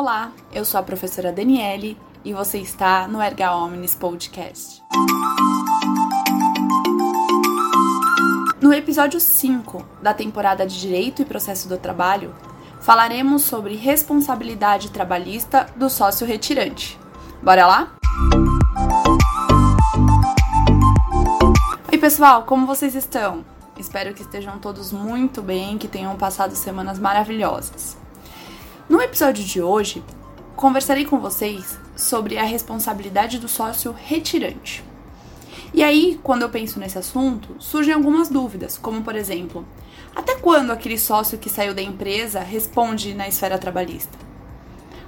Olá, eu sou a professora Daniele e você está no Erga Omnis Podcast. No episódio 5 da temporada de Direito e Processo do Trabalho, falaremos sobre responsabilidade trabalhista do sócio retirante. Bora lá? Oi, pessoal, como vocês estão? Espero que estejam todos muito bem, que tenham passado semanas maravilhosas. No episódio de hoje, conversarei com vocês sobre a responsabilidade do sócio retirante. E aí, quando eu penso nesse assunto, surgem algumas dúvidas, como por exemplo, até quando aquele sócio que saiu da empresa responde na esfera trabalhista?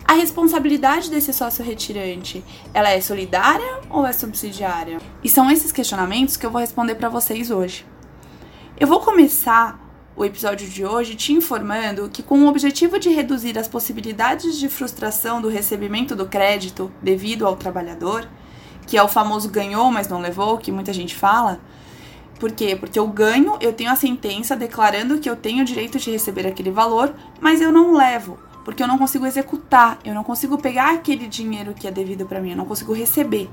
A responsabilidade desse sócio retirante, ela é solidária ou é subsidiária? E são esses questionamentos que eu vou responder para vocês hoje. Eu vou começar o episódio de hoje te informando que, com o objetivo de reduzir as possibilidades de frustração do recebimento do crédito devido ao trabalhador, que é o famoso ganhou, mas não levou, que muita gente fala. Por quê? Porque eu ganho, eu tenho a sentença declarando que eu tenho o direito de receber aquele valor, mas eu não levo, porque eu não consigo executar, eu não consigo pegar aquele dinheiro que é devido para mim, eu não consigo receber.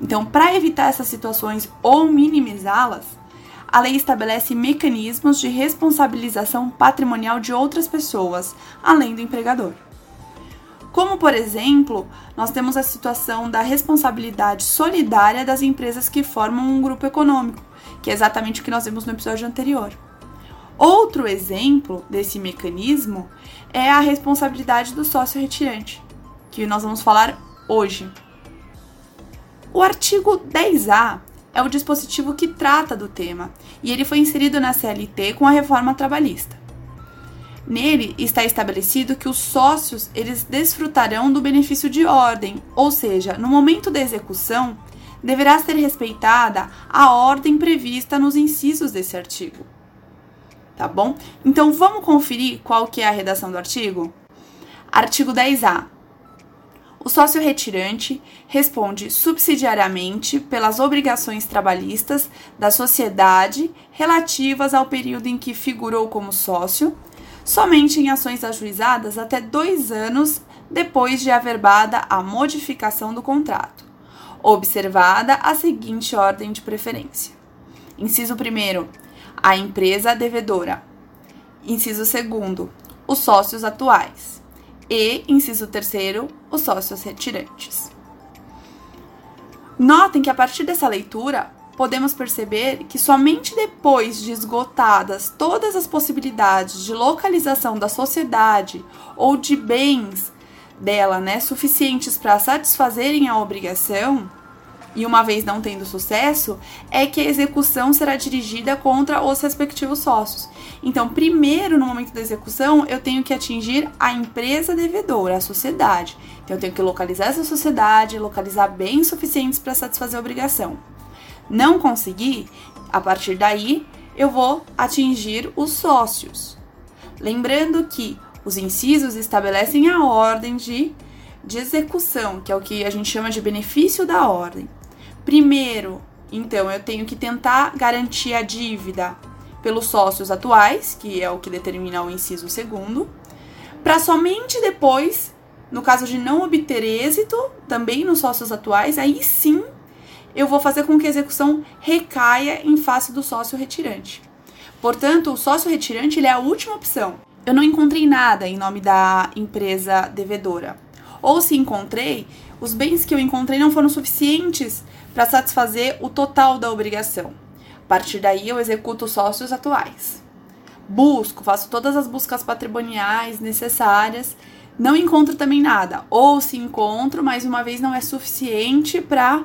Então, para evitar essas situações ou minimizá-las, a lei estabelece mecanismos de responsabilização patrimonial de outras pessoas, além do empregador. Como, por exemplo, nós temos a situação da responsabilidade solidária das empresas que formam um grupo econômico, que é exatamente o que nós vimos no episódio anterior. Outro exemplo desse mecanismo é a responsabilidade do sócio retirante, que nós vamos falar hoje. O artigo 10A é o dispositivo que trata do tema e ele foi inserido na CLT com a reforma trabalhista. Nele está estabelecido que os sócios eles desfrutarão do benefício de ordem, ou seja, no momento da execução deverá ser respeitada a ordem prevista nos incisos desse artigo. Tá bom? Então vamos conferir qual que é a redação do artigo? Artigo 10A. O sócio retirante responde subsidiariamente pelas obrigações trabalhistas da sociedade relativas ao período em que figurou como sócio, somente em ações ajuizadas até dois anos depois de averbada a modificação do contrato, observada a seguinte ordem de preferência: inciso 1, a empresa devedora, inciso 2, os sócios atuais. E, inciso terceiro, os sócios retirantes. Notem que a partir dessa leitura, podemos perceber que somente depois de esgotadas todas as possibilidades de localização da sociedade ou de bens dela, né, suficientes para satisfazerem a obrigação, e uma vez não tendo sucesso, é que a execução será dirigida contra os respectivos sócios. Então, primeiro, no momento da execução, eu tenho que atingir a empresa devedora, a sociedade. Então, eu tenho que localizar essa sociedade, localizar bens suficientes para satisfazer a obrigação. Não conseguir, a partir daí, eu vou atingir os sócios. Lembrando que os incisos estabelecem a ordem de, de execução, que é o que a gente chama de benefício da ordem. Primeiro, então, eu tenho que tentar garantir a dívida pelos sócios atuais, que é o que determina o inciso segundo, para somente depois, no caso de não obter êxito, também nos sócios atuais, aí sim eu vou fazer com que a execução recaia em face do sócio retirante. Portanto, o sócio retirante ele é a última opção. Eu não encontrei nada em nome da empresa devedora. Ou se encontrei, os bens que eu encontrei não foram suficientes para satisfazer o total da obrigação. A partir daí, eu executo os sócios atuais. Busco, faço todas as buscas patrimoniais necessárias, não encontro também nada. Ou se encontro, mais uma vez não é suficiente para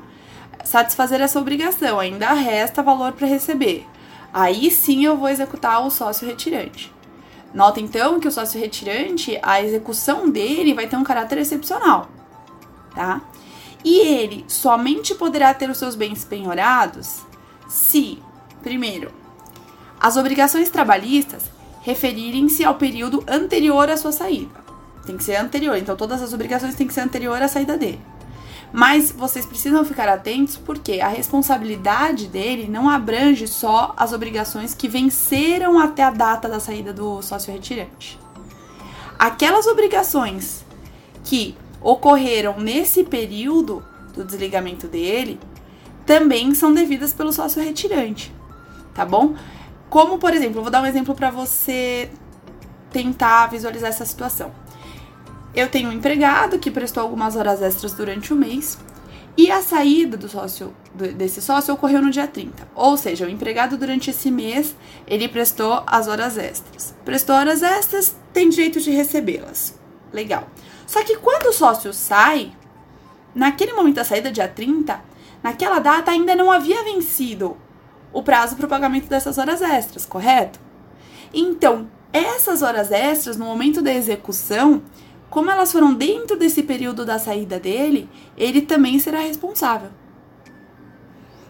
satisfazer essa obrigação, ainda resta valor para receber. Aí sim eu vou executar o sócio retirante. Nota então que o sócio retirante, a execução dele vai ter um caráter excepcional, tá? E ele somente poderá ter os seus bens penhorados se, primeiro, as obrigações trabalhistas referirem-se ao período anterior à sua saída. Tem que ser anterior, então todas as obrigações têm que ser anterior à saída dele. Mas vocês precisam ficar atentos porque a responsabilidade dele não abrange só as obrigações que venceram até a data da saída do sócio retirante. Aquelas obrigações que ocorreram nesse período do desligamento dele também são devidas pelo sócio retirante, tá bom? Como, por exemplo, vou dar um exemplo para você tentar visualizar essa situação. Eu tenho um empregado que prestou algumas horas extras durante o mês e a saída do sócio desse sócio ocorreu no dia 30. Ou seja, o empregado durante esse mês, ele prestou as horas extras. Prestou horas extras, tem direito de recebê-las. Legal. Só que quando o sócio sai, naquele momento da saída, dia 30, naquela data ainda não havia vencido o prazo para o pagamento dessas horas extras, correto? Então, essas horas extras, no momento da execução, como elas foram dentro desse período da saída dele, ele também será responsável.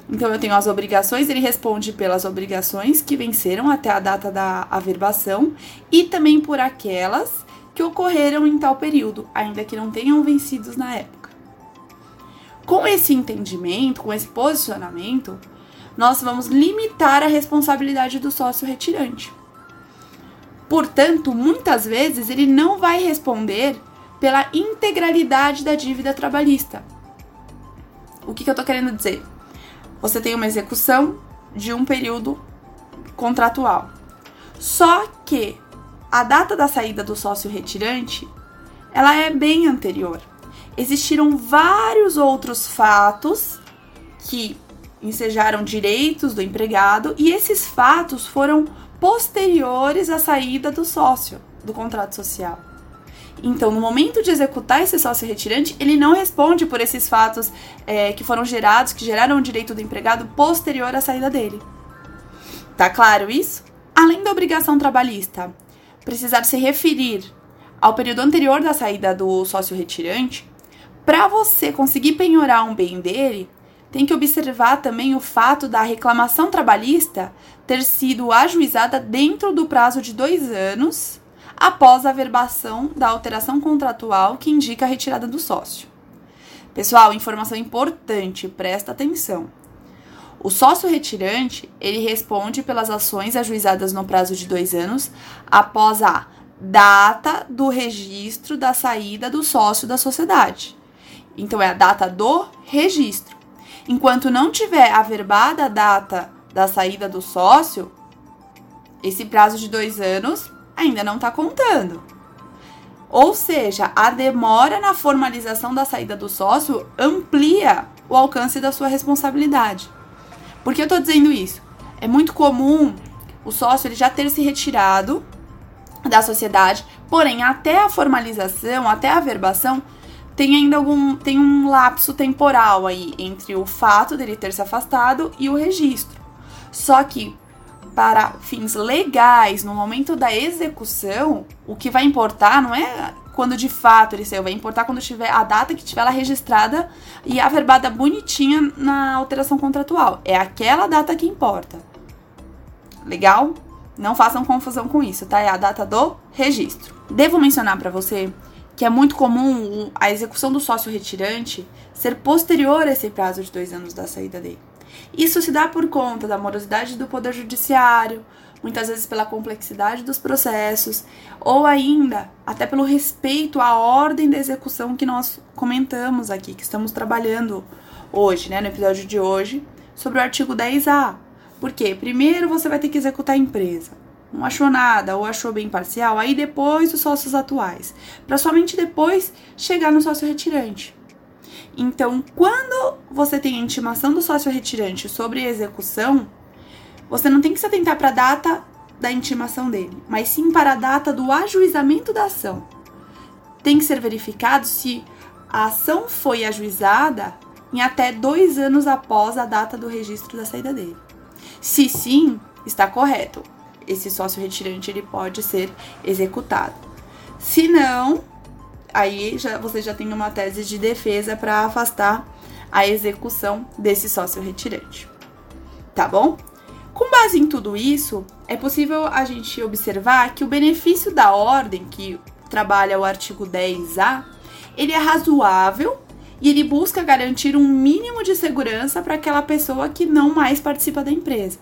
Então eu tenho as obrigações, ele responde pelas obrigações que venceram até a data da averbação e também por aquelas que ocorreram em tal período, ainda que não tenham vencidos na época. Com esse entendimento, com esse posicionamento, nós vamos limitar a responsabilidade do sócio retirante. Portanto, muitas vezes ele não vai responder pela integralidade da dívida trabalhista. O que, que eu estou querendo dizer? Você tem uma execução de um período contratual. Só que a data da saída do sócio retirante, ela é bem anterior. Existiram vários outros fatos que ensejaram direitos do empregado e esses fatos foram posteriores à saída do sócio do contrato social. Então, no momento de executar esse sócio retirante, ele não responde por esses fatos é, que foram gerados, que geraram o direito do empregado posterior à saída dele. Tá claro isso? Além da obrigação trabalhista precisar se referir ao período anterior da saída do sócio retirante, para você conseguir penhorar um bem dele, tem que observar também o fato da reclamação trabalhista ter sido ajuizada dentro do prazo de dois anos após a verbação da alteração contratual que indica a retirada do sócio. Pessoal, informação importante, presta atenção. O sócio retirante, ele responde pelas ações ajuizadas no prazo de dois anos após a data do registro da saída do sócio da sociedade. Então, é a data do registro. Enquanto não tiver averbada a data da saída do sócio, esse prazo de dois anos ainda não está contando. Ou seja, a demora na formalização da saída do sócio amplia o alcance da sua responsabilidade. Por que eu estou dizendo isso? É muito comum o sócio ele já ter se retirado da sociedade, porém, até a formalização, até a averbação, tem ainda algum tem um lapso temporal aí entre o fato dele ter se afastado e o registro. Só que para fins legais, no momento da execução, o que vai importar não é quando de fato ele saiu, vai importar quando tiver a data que tiver ela registrada e averbada bonitinha na alteração contratual. É aquela data que importa. Legal? Não façam confusão com isso, tá? É a data do registro. Devo mencionar para você que é muito comum a execução do sócio retirante ser posterior a esse prazo de dois anos da saída dele. Isso se dá por conta da morosidade do Poder Judiciário, muitas vezes pela complexidade dos processos, ou ainda até pelo respeito à ordem da execução que nós comentamos aqui, que estamos trabalhando hoje, né, no episódio de hoje, sobre o artigo 10A. Por quê? Primeiro você vai ter que executar a empresa não achou nada ou achou bem parcial, aí depois os sócios atuais, para somente depois chegar no sócio retirante. Então, quando você tem a intimação do sócio retirante sobre a execução, você não tem que se atentar para a data da intimação dele, mas sim para a data do ajuizamento da ação. Tem que ser verificado se a ação foi ajuizada em até dois anos após a data do registro da saída dele. Se sim, está correto esse sócio retirante ele pode ser executado. Se não, aí já, você já tem uma tese de defesa para afastar a execução desse sócio retirante. Tá bom? Com base em tudo isso, é possível a gente observar que o benefício da ordem que trabalha o artigo 10A, ele é razoável e ele busca garantir um mínimo de segurança para aquela pessoa que não mais participa da empresa.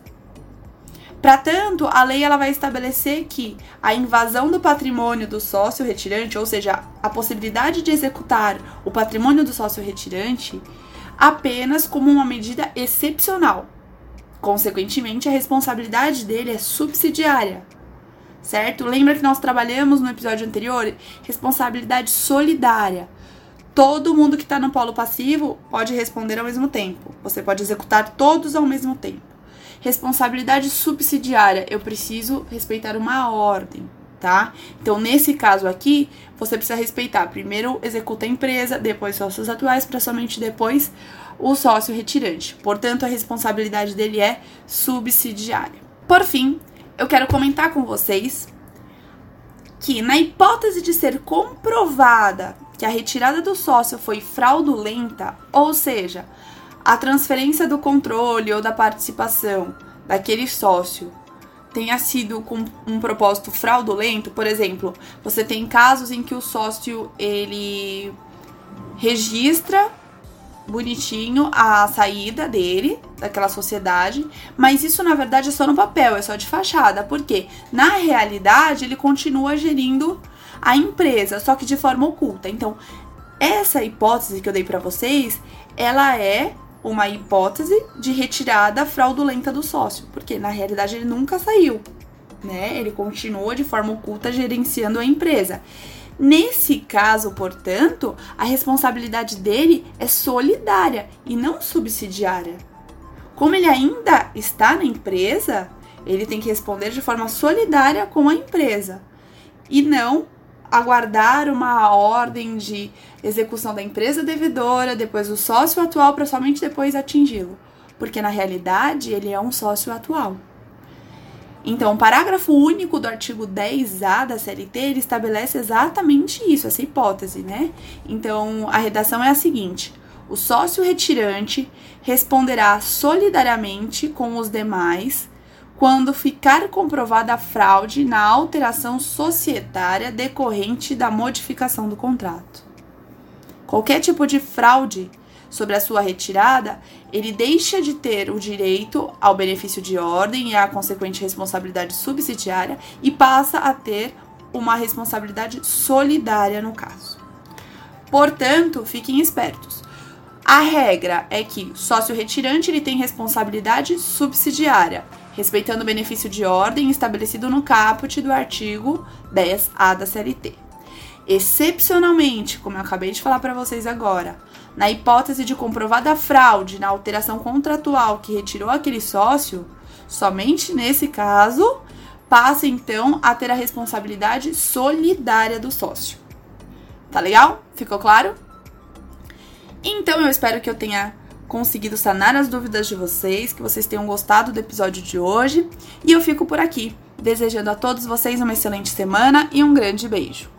Para tanto, a lei ela vai estabelecer que a invasão do patrimônio do sócio retirante, ou seja, a possibilidade de executar o patrimônio do sócio retirante, apenas como uma medida excepcional. Consequentemente, a responsabilidade dele é subsidiária, certo? Lembra que nós trabalhamos no episódio anterior responsabilidade solidária. Todo mundo que está no polo passivo pode responder ao mesmo tempo. Você pode executar todos ao mesmo tempo. Responsabilidade subsidiária, eu preciso respeitar uma ordem, tá? Então, nesse caso aqui, você precisa respeitar. Primeiro executa a empresa, depois sócios atuais, para somente depois o sócio retirante. Portanto, a responsabilidade dele é subsidiária. Por fim, eu quero comentar com vocês que, na hipótese de ser comprovada que a retirada do sócio foi fraudulenta, ou seja, a transferência do controle ou da participação daquele sócio tenha sido com um propósito fraudulento, por exemplo, você tem casos em que o sócio ele registra bonitinho a saída dele daquela sociedade, mas isso na verdade é só no papel, é só de fachada, porque na realidade ele continua gerindo a empresa, só que de forma oculta. Então, essa hipótese que eu dei para vocês, ela é uma hipótese de retirada fraudulenta do sócio, porque na realidade ele nunca saiu, né? Ele continua de forma oculta gerenciando a empresa. Nesse caso, portanto, a responsabilidade dele é solidária e não subsidiária. Como ele ainda está na empresa, ele tem que responder de forma solidária com a empresa e não aguardar uma ordem de execução da empresa devedora, depois o sócio atual para somente depois atingi-lo, porque na realidade ele é um sócio atual. Então, o parágrafo único do artigo 10A da CLT ele estabelece exatamente isso, essa hipótese, né? Então, a redação é a seguinte: o sócio retirante responderá solidariamente com os demais quando ficar comprovada a fraude na alteração societária decorrente da modificação do contrato. Qualquer tipo de fraude sobre a sua retirada, ele deixa de ter o direito ao benefício de ordem e à consequente responsabilidade subsidiária e passa a ter uma responsabilidade solidária no caso. Portanto, fiquem espertos. A regra é que sócio retirante ele tem responsabilidade subsidiária, respeitando o benefício de ordem estabelecido no caput do artigo 10A da CLT. Excepcionalmente, como eu acabei de falar para vocês agora, na hipótese de comprovada fraude na alteração contratual que retirou aquele sócio, somente nesse caso passa então a ter a responsabilidade solidária do sócio. Tá legal? Ficou claro? Então eu espero que eu tenha conseguido sanar as dúvidas de vocês, que vocês tenham gostado do episódio de hoje. E eu fico por aqui, desejando a todos vocês uma excelente semana e um grande beijo.